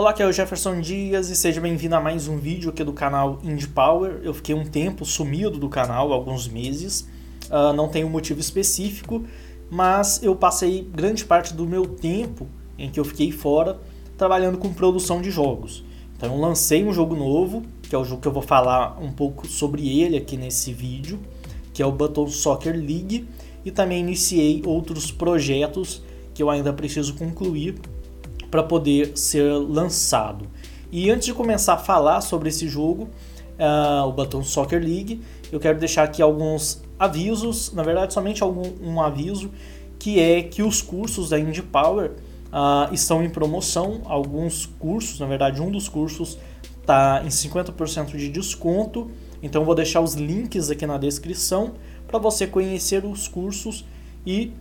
Olá, aqui é o Jefferson Dias e seja bem-vindo a mais um vídeo aqui do canal Indie Power. Eu fiquei um tempo sumido do canal, alguns meses, uh, não tem um motivo específico, mas eu passei grande parte do meu tempo em que eu fiquei fora trabalhando com produção de jogos. Então eu lancei um jogo novo, que é o jogo que eu vou falar um pouco sobre ele aqui nesse vídeo, que é o Button Soccer League, e também iniciei outros projetos que eu ainda preciso concluir para poder ser lançado. E antes de começar a falar sobre esse jogo, uh, o Button Soccer League, eu quero deixar aqui alguns avisos, na verdade somente algum, um aviso, que é que os cursos da Indie Power uh, estão em promoção, alguns cursos, na verdade um dos cursos está em 50% de desconto, então vou deixar os links aqui na descrição para você conhecer os cursos e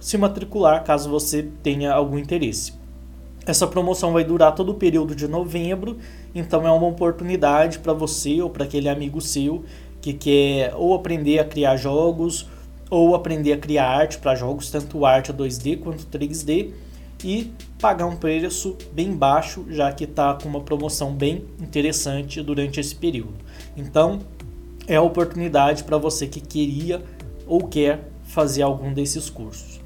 se matricular caso você tenha algum interesse. Essa promoção vai durar todo o período de novembro, então é uma oportunidade para você ou para aquele amigo seu que quer ou aprender a criar jogos ou aprender a criar arte para jogos, tanto arte 2D quanto 3D, e pagar um preço bem baixo, já que está com uma promoção bem interessante durante esse período. Então, é a oportunidade para você que queria ou quer fazer algum desses cursos.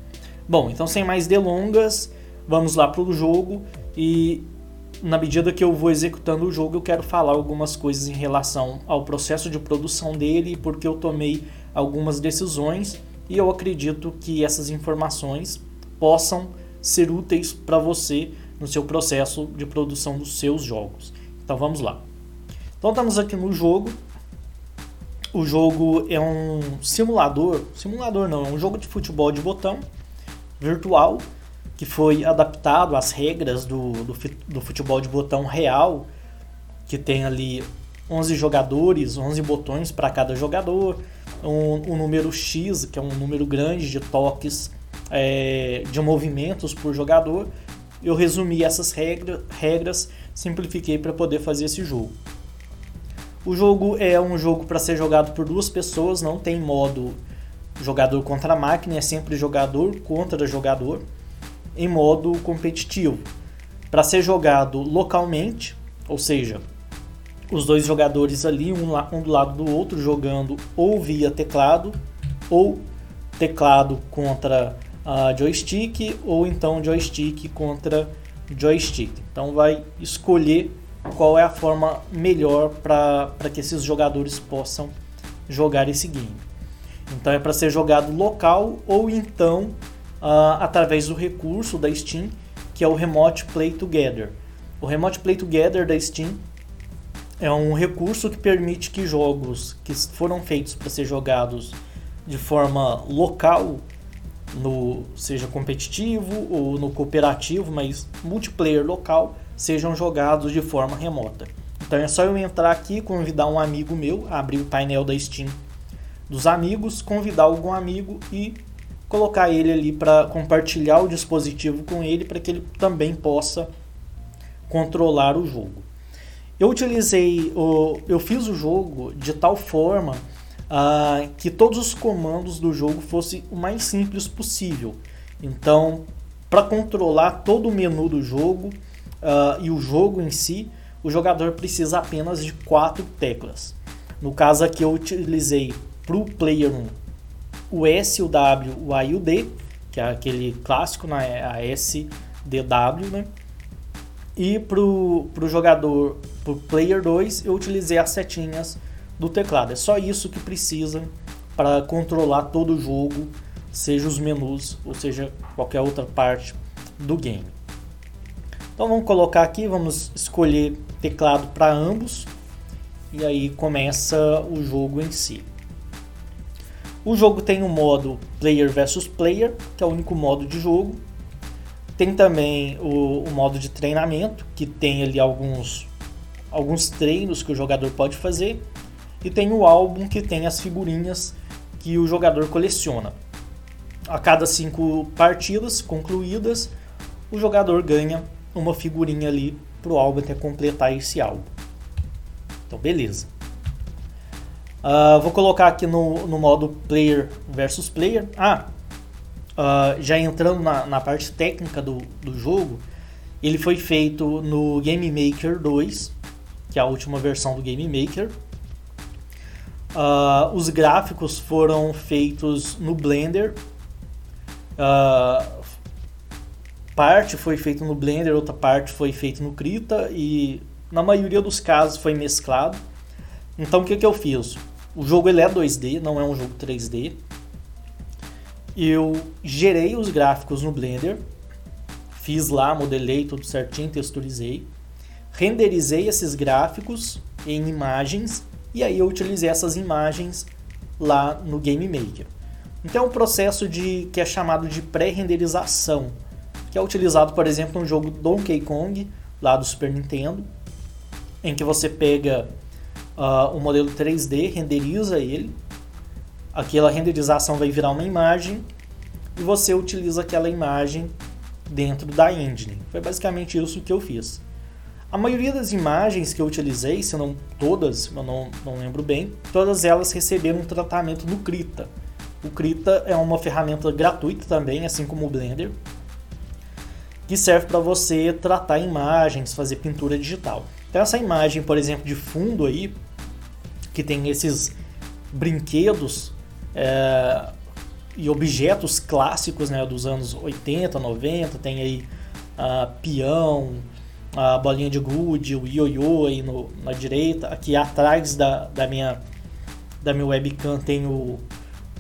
Bom, então sem mais delongas, vamos lá para o jogo e na medida que eu vou executando o jogo, eu quero falar algumas coisas em relação ao processo de produção dele, porque eu tomei algumas decisões e eu acredito que essas informações possam ser úteis para você no seu processo de produção dos seus jogos. Então vamos lá. Então estamos aqui no jogo. O jogo é um simulador, simulador não, é um jogo de futebol de botão virtual que foi adaptado às regras do, do, do futebol de botão real, que tem ali 11 jogadores, 11 botões para cada jogador, um, um, número X, que é um número grande de toques é, de movimentos por jogador. Eu resumi essas regra, regras, simplifiquei para poder fazer esse jogo. O jogo é um jogo para ser jogado por duas pessoas, não tem modo jogador contra máquina, é sempre jogador contra jogador em modo competitivo. Para ser jogado localmente, ou seja, os dois jogadores ali, um, um do lado do outro, jogando ou via teclado, ou teclado contra uh, joystick, ou então joystick contra joystick. Então vai escolher qual é a forma melhor para que esses jogadores possam jogar esse game. Então é para ser jogado local ou então uh, através do recurso da Steam, que é o Remote Play Together. O Remote Play Together da Steam é um recurso que permite que jogos que foram feitos para ser jogados de forma local, no seja competitivo ou no cooperativo, mas multiplayer local, sejam jogados de forma remota. Então é só eu entrar aqui, convidar um amigo meu, abrir o painel da Steam dos amigos, convidar algum amigo e colocar ele ali para compartilhar o dispositivo com ele para que ele também possa controlar o jogo. Eu utilizei, o, eu fiz o jogo de tal forma uh, que todos os comandos do jogo fossem o mais simples possível. Então, para controlar todo o menu do jogo uh, e o jogo em si, o jogador precisa apenas de quatro teclas. No caso aqui eu utilizei para o Player 1 o S, o W, o A e o D, que é aquele clássico, né? a SDW, né? E para o jogador, para o Player 2, eu utilizei as setinhas do teclado. É só isso que precisa para controlar todo o jogo, seja os menus ou seja qualquer outra parte do game. Então vamos colocar aqui, vamos escolher teclado para ambos e aí começa o jogo em si. O jogo tem o um modo Player versus Player, que é o único modo de jogo. Tem também o, o, modo de treinamento, que tem ali alguns, alguns treinos que o jogador pode fazer. E tem o álbum, que tem as figurinhas que o jogador coleciona. A cada cinco partidas concluídas, o jogador ganha uma figurinha ali para o álbum até completar esse álbum. Então, beleza. Uh, vou colocar aqui no, no modo player versus player. Ah, uh, já entrando na, na parte técnica do, do jogo, Ele foi feito no Game Maker 2, que é a última versão do Game Maker. Uh, os gráficos foram feitos no Blender. Parte foi feito no Blender, outra parte foi feito no Krita e na maioria dos casos foi mesclado. Então o que, que eu fiz? O jogo ele é 2D, não é um jogo 3D. Eu gerei os gráficos no Blender, fiz lá, modelei tudo certinho, texturizei, renderizei esses gráficos em imagens e aí eu utilizei essas imagens lá no Game Maker. Então é um processo de que é chamado de pré-renderização, que é utilizado, por exemplo, no jogo Donkey Kong, lá do Super Nintendo, em que você pega uh, o modelo 3D, renderiza ele, aquela renderização vai virar uma imagem e você utiliza aquela imagem dentro da engine. Foi basicamente isso que eu fiz. A maioria das imagens que eu utilizei, se não todas, eu não, não lembro bem, todas elas receberam um tratamento no Krita. O Krita é uma ferramenta gratuita também, assim como o Blender, que serve para você tratar imagens, fazer pintura digital. Então essa imagem, por exemplo, de fundo aí, que tem esses brinquedos é, e objetos clássicos né, dos anos 80, 90, tem aí uh, peão, a bolinha de gude, o ioiô aí no, na direita. Aqui atrás da, da, minha, da minha webcam tem o,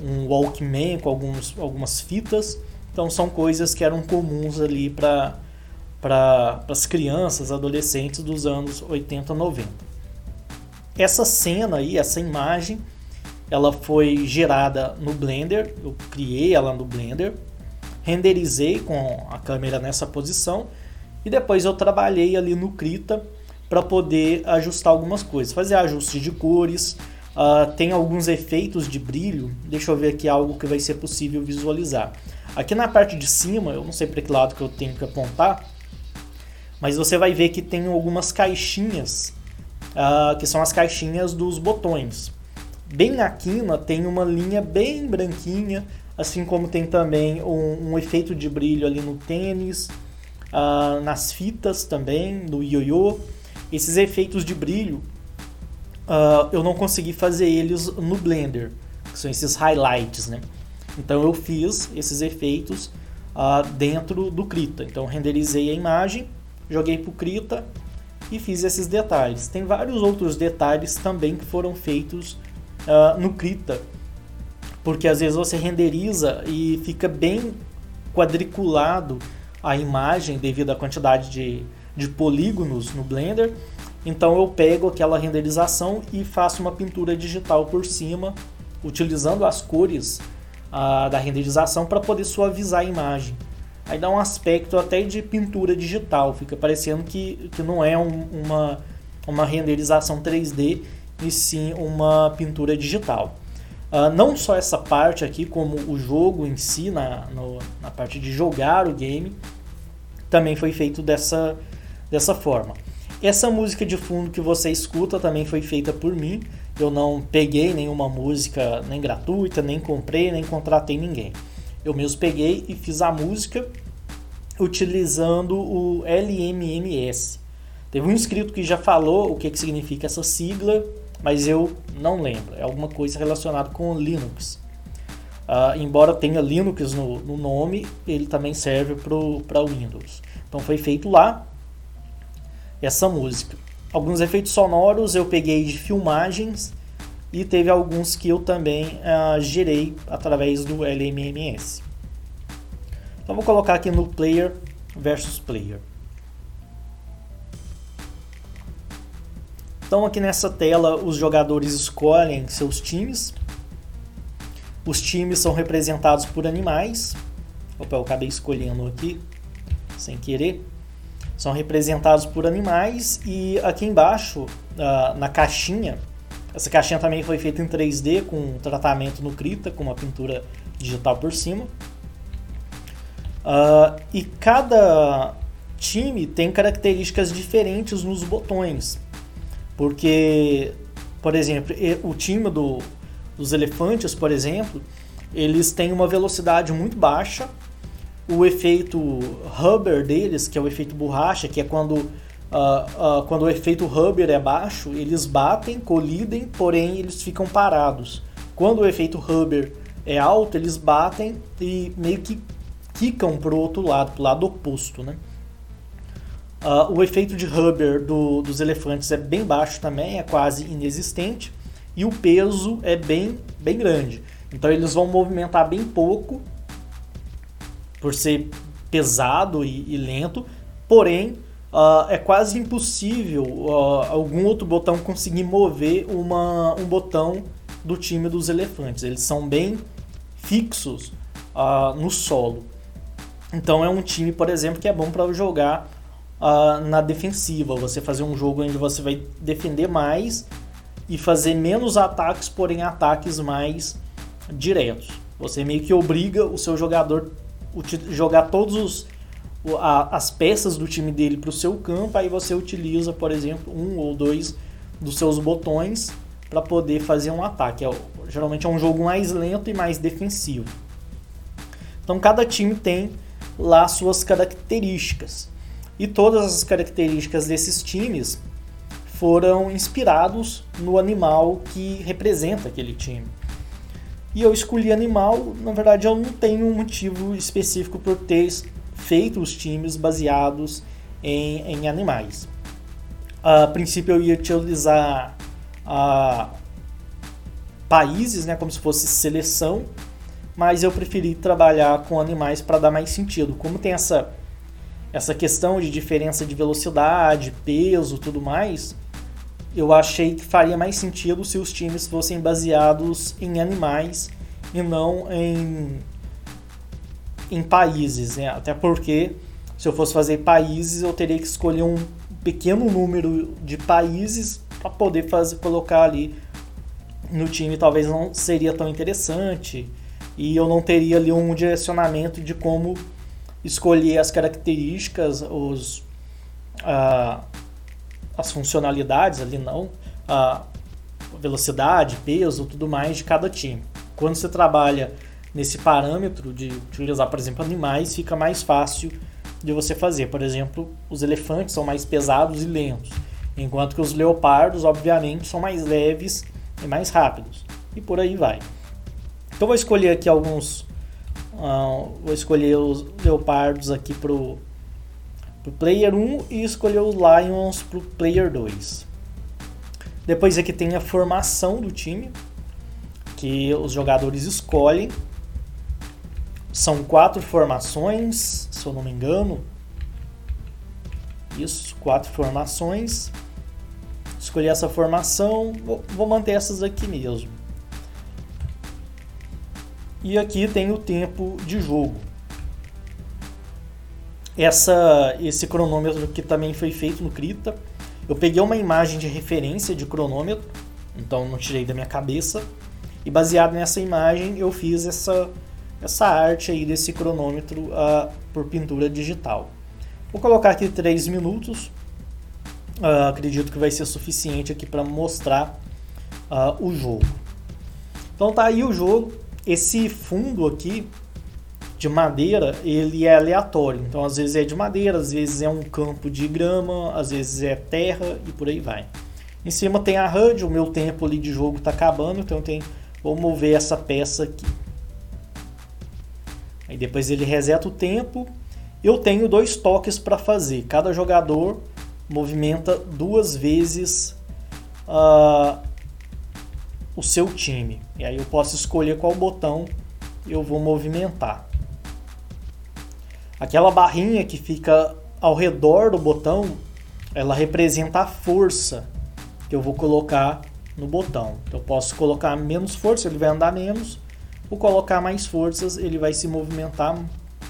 um Walkman com alguns, algumas fitas. Então são coisas que eram comuns ali para para as crianças, adolescentes dos anos 80, 90. Essa cena aí, essa imagem, ela foi gerada no Blender, eu criei ela no Blender, renderizei com a câmera nessa posição e depois eu trabalhei ali no Krita para poder ajustar algumas coisas, fazer ajustes de cores, uh, tem alguns efeitos de brilho. Deixa eu ver aqui algo que vai ser possível visualizar. Aqui na parte de cima, eu não sei para que lado que eu tenho que apontar, mas você vai ver que tem algumas caixinhas, uh, que são as caixinhas dos botões. Bem na quina tem uma linha bem branquinha, assim como tem também um, um efeito de brilho ali no tênis, uh, nas fitas também, no ioiô. Esses efeitos de brilho uh, eu não consegui fazer eles no Blender, que são esses highlights, né? Então eu fiz esses efeitos dentro do Krita. Então renderizei a imagem, joguei para o Krita e fiz esses detalhes. Tem vários outros detalhes também que foram feitos uh, no Krita, porque às vezes você renderiza e fica bem quadriculado a imagem devido à quantidade de, de polígonos no Blender. Então eu pego aquela renderização e faço uma pintura digital por cima, utilizando as cores ah, da renderização para poder suavizar a imagem. Aí dá um aspecto até de pintura digital, fica parecendo que, que não é um, uma, uma renderização 3D, e sim uma pintura digital. Uh, não só essa parte aqui, como o jogo em si, na, no, na parte de jogar o game, também foi feito dessa, dessa forma. Essa música de fundo que você escuta também foi feita por mim. Eu não peguei nenhuma música nem gratuita, nem comprei, nem contratei ninguém. Eu mesmo peguei e fiz a música utilizando o LMMS. Teve um inscrito que já falou o que, que significa essa sigla, mas eu não lembro. É alguma coisa relacionada com Linux. Uh, embora tenha Linux no, no, nome, ele também serve para Windows. Então foi feito lá essa música. Alguns efeitos sonoros eu peguei de filmagens e teve alguns que eu também uh, gerei através do LMMS. Então vou colocar aqui no player versus player. Então aqui nessa tela os jogadores escolhem seus times. Os times são representados por animais. Opa, eu acabei escolhendo aqui sem querer. São representados por animais e aqui embaixo, uh, na caixinha, essa caixinha também foi feita em 3D com tratamento no Krita, com uma pintura digital por cima. Uh, e cada time tem características diferentes nos botões. Porque, por exemplo, o time do, dos elefantes, por exemplo, eles têm uma velocidade muito baixa. o efeito Hubber deles, que é o efeito borracha, que é quando, uh, uh, quando o efeito Hubber é baixo, eles batem, colidem, porém eles ficam parados. Quando o efeito Hubber é alto, eles batem e meio que quicam para o outro lado, para o lado oposto. Né? Uh, o efeito de Hubber do, dos elefantes é bem baixo também, é quase inexistente, e o peso é bem, bem grande. Então eles vão movimentar bem pouco por ser pesado e, e lento, porém uh, é quase impossível uh, algum outro botão conseguir mover uma, um botão do time dos elefantes. Eles são bem fixos no solo. Então é um time, por exemplo, que é bom para jogar na defensiva. Você fazer um jogo onde você vai defender mais e fazer menos ataques, porém ataques mais diretos. Você meio que obriga o seu jogador jogar todos os a, as peças do time dele para o seu campo, aí você utiliza, por exemplo, um ou dois dos seus botões para poder fazer um ataque. É, geralmente é um jogo mais lento e mais defensivo. Então cada time tem lá suas características. E todas as características desses times foram inspirados no animal que representa aquele time. E eu escolhi animal, na verdade eu não tenho um motivo específico por ter feito os times baseados em, em animais. A princípio eu ia utilizar a países, né, como se fosse seleção, mas eu preferi trabalhar com animais para dar mais sentido. Como tem essa essa questão de diferença de velocidade, peso, tudo mais, eu achei que faria mais sentido se os times fossem baseados em animais e não em, em países, né? Até porque se eu fosse fazer países, eu teria que escolher um pequeno número de países para poder fazer colocar ali no time, talvez não seria tão interessante e eu não teria ali um direcionamento de como escolher as características, os as funcionalidades ali não, a velocidade, peso, tudo mais de cada time. Quando você trabalha nesse parâmetro de utilizar, por exemplo, animais, fica mais fácil de você fazer. Por exemplo, os elefantes são mais pesados e lentos, enquanto que os leopardos, obviamente, são mais leves e mais rápidos. E por aí vai. Então vou escolher aqui alguns, uh, vou escolher os leopardos aqui pro pro player 1 e escolher os Lions pro player 2. Depois aqui tem a formação do time, que os jogadores escolhem. São quatro formações, se eu não me engano. Isso, quatro formações. Escolhi essa formação, vou, vou manter essas aqui mesmo. E aqui tem o tempo de jogo essa, esse cronômetro que também foi feito no Krita. Eu peguei uma imagem de referência de cronômetro, então não tirei da minha cabeça, e baseado nessa imagem eu fiz essa, essa arte aí desse cronômetro uh, por pintura digital. Vou colocar aqui 3 minutos, uh, acredito que vai ser suficiente aqui para mostrar uh, o jogo. Então tá aí o jogo, esse fundo aqui de madeira, ele é aleatório. Então, às vezes é de madeira, às vezes é um campo de grama, às vezes é terra e por aí vai. Em cima tem a HUD, o meu tempo ali de jogo está acabando, então tem, vou mover essa peça aqui. Aí depois ele reseta o tempo. Eu tenho dois toques para fazer. Cada jogador movimenta duas vezes uh, o seu time. E aí eu posso escolher qual botão eu vou movimentar. Aquela barrinha que fica ao redor do botão, ela representa a força que eu vou colocar no botão. Então, eu posso colocar menos força, ele vai andar menos, ou colocar mais forças, ele vai se movimentar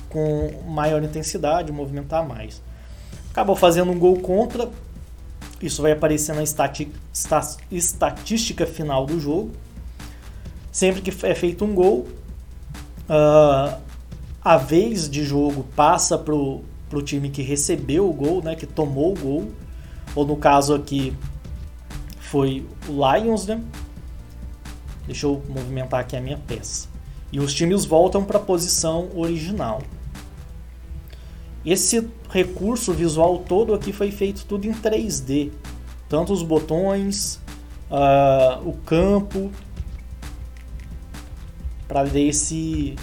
com maior intensidade, movimentar mais. Acabou fazendo um gol contra, isso vai aparecer na estatística final do jogo. Sempre que é feito um gol, uh, a vez de jogo passa pro, pro time que recebeu o gol, né, que tomou o gol, ou no caso aqui foi o Lions, né? Deixa eu movimentar aqui a minha peça. E os times voltam para a posição original. Esse recurso visual todo aqui foi feito tudo em 3D. Tanto os botões, uh, o campo, para dar esse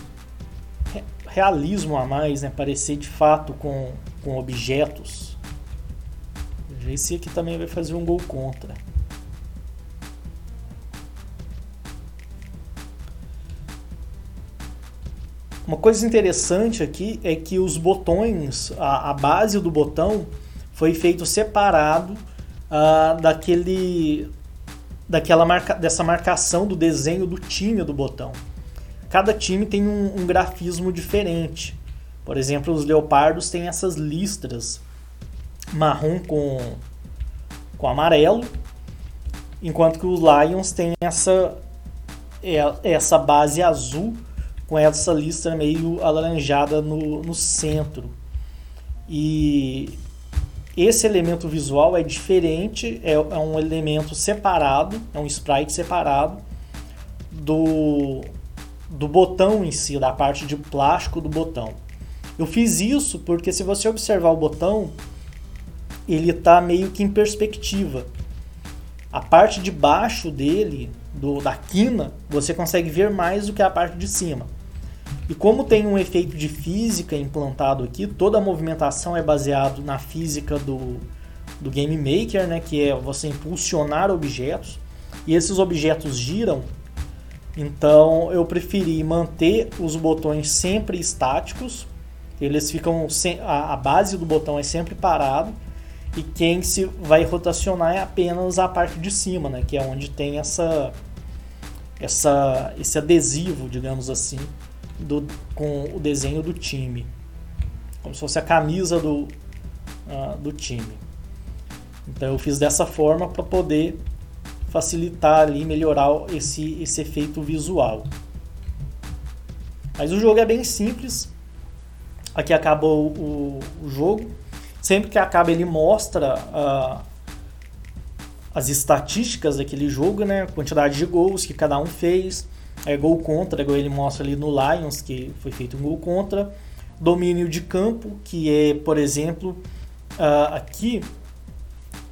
realismo a mais, né? parecer de fato com, com objetos. Esse aqui também vai fazer um gol contra. Uma coisa interessante aqui é que os botões, a, a base do botão foi feito separado uh, daquele, daquela marca, dessa marcação do desenho do time do botão. Cada time tem um, um grafismo diferente. Por exemplo, os leopardos têm essas listras marrom com, com amarelo, enquanto que os Lions têm essa, é, essa base azul com essa listra meio alaranjada no, no centro. E esse elemento visual é diferente, é, é, um elemento separado, é um sprite separado do, do botão em si, da parte de plástico do botão. Eu fiz isso porque se você observar o botão, ele está meio que em perspectiva. A parte de baixo dele, do, da quina, você consegue ver mais do que a parte de cima. E como tem um efeito de física implantado aqui, toda a movimentação é baseado na física do, do Game Maker, né, que é você impulsionar objetos, e esses objetos giram. Então eu preferi manter os botões sempre estáticos, eles ficam a, a base do botão é sempre parado e quem se vai rotacionar é apenas a parte de cima, né, que é onde tem essa essa esse adesivo, digamos assim, do, com o desenho do time. Como se fosse a camisa do, uh, do time. Então eu fiz dessa forma para poder facilitar ali, melhorar esse, esse efeito visual. Mas o jogo é bem simples. Aqui acaba o, o, o jogo. Sempre que acaba ele mostra uh, as estatísticas daquele jogo, né? A quantidade de gols que cada um fez, é, gol contra, igual ele mostra ali no Lions, que foi feito um gol contra. Domínio de campo, que é, por exemplo, uh, aqui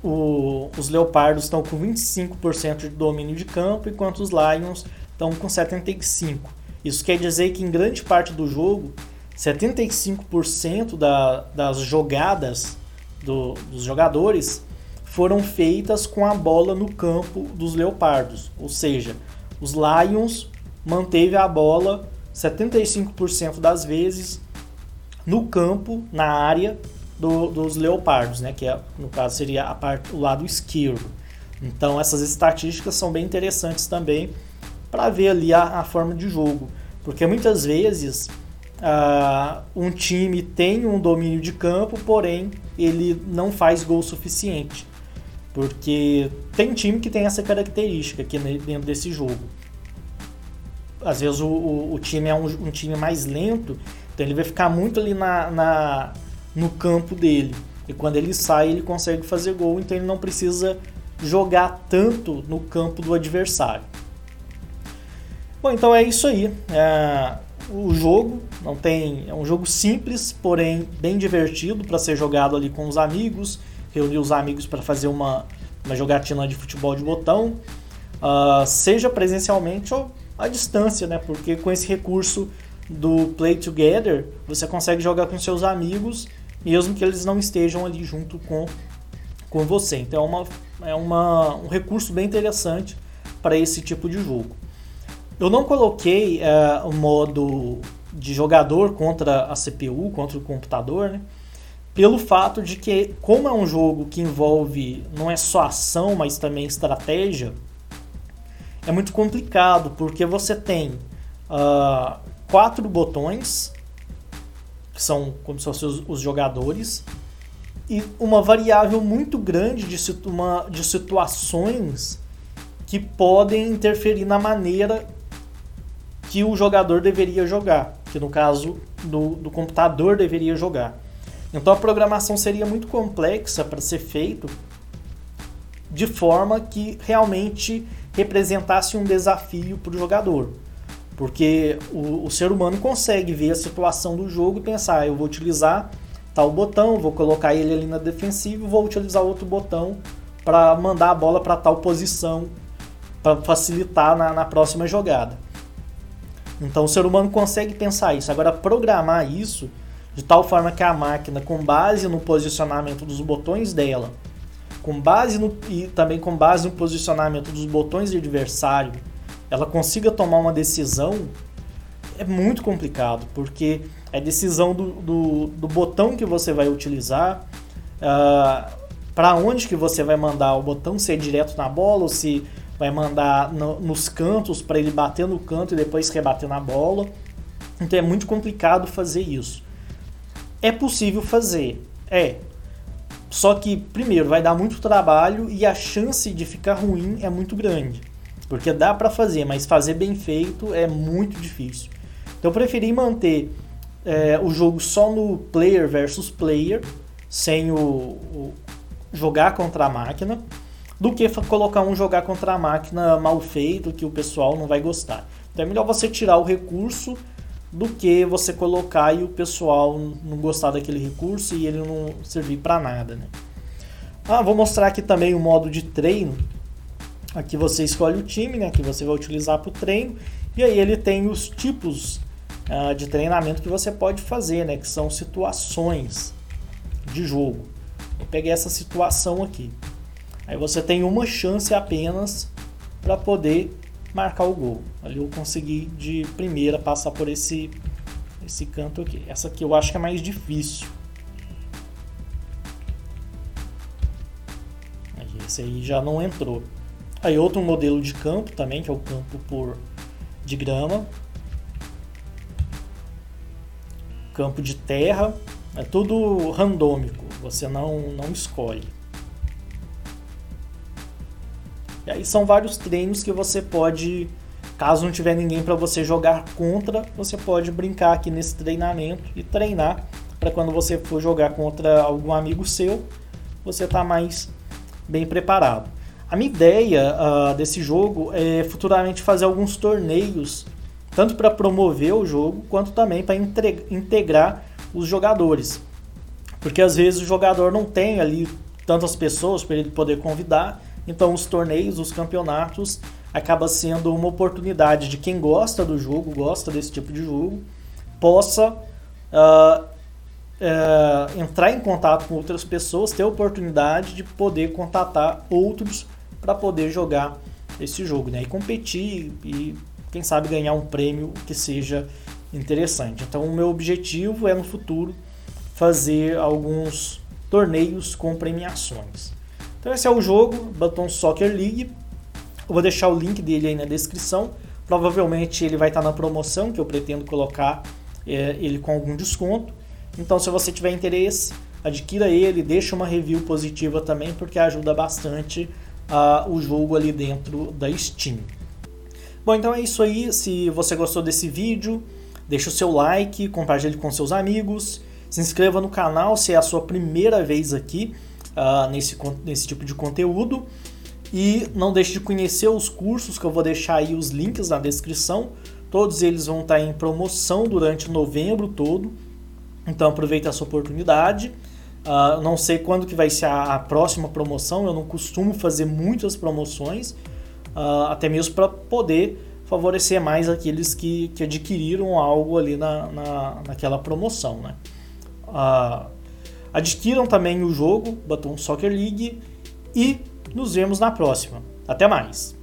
o, os Leopardos estão com 25% de domínio de campo, enquanto os Lions estão com 75%. Isso quer dizer que em grande parte do jogo, 75% da, das jogadas do, dos jogadores foram feitas com a bola no campo dos Leopardos. Ou seja, os Lions manteve a bola 75% das vezes no campo, na área do, dos leopardos, né? que é, no caso seria a parte, o lado esquerdo. Então essas estatísticas são bem interessantes também para ver ali a, a, forma de jogo, porque muitas vezes uh, um time tem um domínio de campo, porém ele não faz gol suficiente, porque tem time que tem essa característica aqui dentro desse jogo às vezes o, o, o time é um, um, time mais lento, então ele vai ficar muito ali na, na, no campo dele. E quando ele sai, ele consegue fazer gol, então ele não precisa jogar tanto no campo do adversário. Bom, então é isso aí. É, o jogo não tem é um jogo simples, porém bem divertido para ser jogado ali com os amigos, reunir os amigos para fazer uma, uma jogatina de futebol de botão, uh, seja presencialmente ou à distância, né? Porque com esse recurso do Play Together, você consegue jogar com seus amigos, mesmo que eles não estejam ali junto com, com você. Então é, uma, é uma, um recurso bem interessante para esse tipo de jogo. Eu não coloquei é, o modo de jogador contra a CPU, contra o computador, né? pelo fato de que, como é um jogo que envolve não é só ação, mas também estratégia, é muito complicado, porque você tem uh, quatro botões, que são como se fossem os, os jogadores, e uma variável muito grande de, uma, de situações que podem interferir na maneira que o jogador deveria jogar, que no caso do, do computador deveria jogar. Então a programação seria muito complexa para ser feito de forma que realmente representasse um desafio para o jogador. Porque o, o, ser humano consegue ver a situação do jogo e pensar, ah, eu vou utilizar tal botão, vou colocar ele ali na defensiva vou utilizar outro botão para mandar a bola para tal posição, para facilitar na, na próxima jogada. Então o ser humano consegue pensar isso. Agora, programar isso de tal forma que a máquina, com base no posicionamento dos botões dela, com base no, e também com base no posicionamento dos botões do adversário, ela consiga tomar uma decisão, é muito complicado, porque é decisão do, do, do botão que você vai utilizar, uh, ah, para onde que você vai mandar o botão, se é direto na bola ou se vai mandar no, nos cantos para ele bater no canto e depois rebater na bola. Então é muito complicado fazer isso. É possível fazer, é. Só que, primeiro, vai dar muito trabalho e a chance de ficar ruim é muito grande. Porque dá para fazer, mas fazer bem feito é muito difícil. Então eu preferi manter é, o jogo só no player versus player, sem o, o jogar contra a máquina, do que colocar um jogar contra a máquina mal feito que o pessoal não vai gostar. Então é melhor você tirar o recurso do que você colocar e o pessoal não gostar daquele recurso e ele não servir para nada. Né? Ah, vou mostrar aqui também o modo de treino. Aqui você escolhe o time né, que você vai utilizar para o treino e aí ele tem os tipos uh, de treinamento que você pode fazer, né, que são situações de jogo. Eu peguei essa situação aqui. Aí você tem uma chance apenas para poder marcar o gol. Ali eu consegui de primeira passar por esse esse canto aqui. Essa aqui eu acho que é mais difícil. Esse aí já não entrou. Aí outro modelo de campo também, que é o campo por de grama. Campo de terra. É tudo randômico, você não, não escolhe. E aí são vários treinos que você pode, caso não tiver ninguém para você jogar contra, você pode brincar aqui nesse treinamento e treinar para quando você for jogar contra algum amigo seu, você tá mais bem preparado. A minha ideia uh, desse jogo é futuramente fazer alguns torneios, tanto para promover o jogo, quanto também para integrar os jogadores. Porque às vezes o jogador não tem ali tantas pessoas para ele poder convidar então, os torneios, os campeonatos, acaba sendo uma oportunidade de quem gosta do jogo, gosta desse tipo de jogo, possa uh, entrar em contato com outras pessoas, ter a oportunidade de poder contatar outros para poder jogar esse jogo, né? E competir e quem sabe ganhar um prêmio que seja interessante. Então, o meu objetivo é no futuro fazer alguns torneios com premiações. Então esse é o jogo, Button Soccer League. Eu vou deixar o link dele aí na descrição. Provavelmente ele vai estar na promoção, que eu pretendo colocar é, ele com algum desconto. Então se você tiver interesse, adquira ele, deixa uma review positiva também, porque ajuda bastante uh, o jogo ali dentro da Steam. Bom, então é isso aí. Se você gostou desse vídeo, deixa o seu like, compartilhe com seus amigos, se inscreva no canal se é a sua primeira vez aqui uh, nesse, nesse tipo de conteúdo. E não deixe de conhecer os cursos que eu vou deixar aí os links na descrição. Todos eles vão estar em promoção durante novembro todo. Então aproveite essa oportunidade. Uh, não sei quando que vai ser a, a, próxima promoção. Eu não costumo fazer muitas promoções, uh, até mesmo para poder favorecer mais aqueles que, que adquiriram algo ali na, na, naquela promoção. Né? Uh, Adquiram também o jogo Baton Soccer League e nos vemos na próxima. Até mais!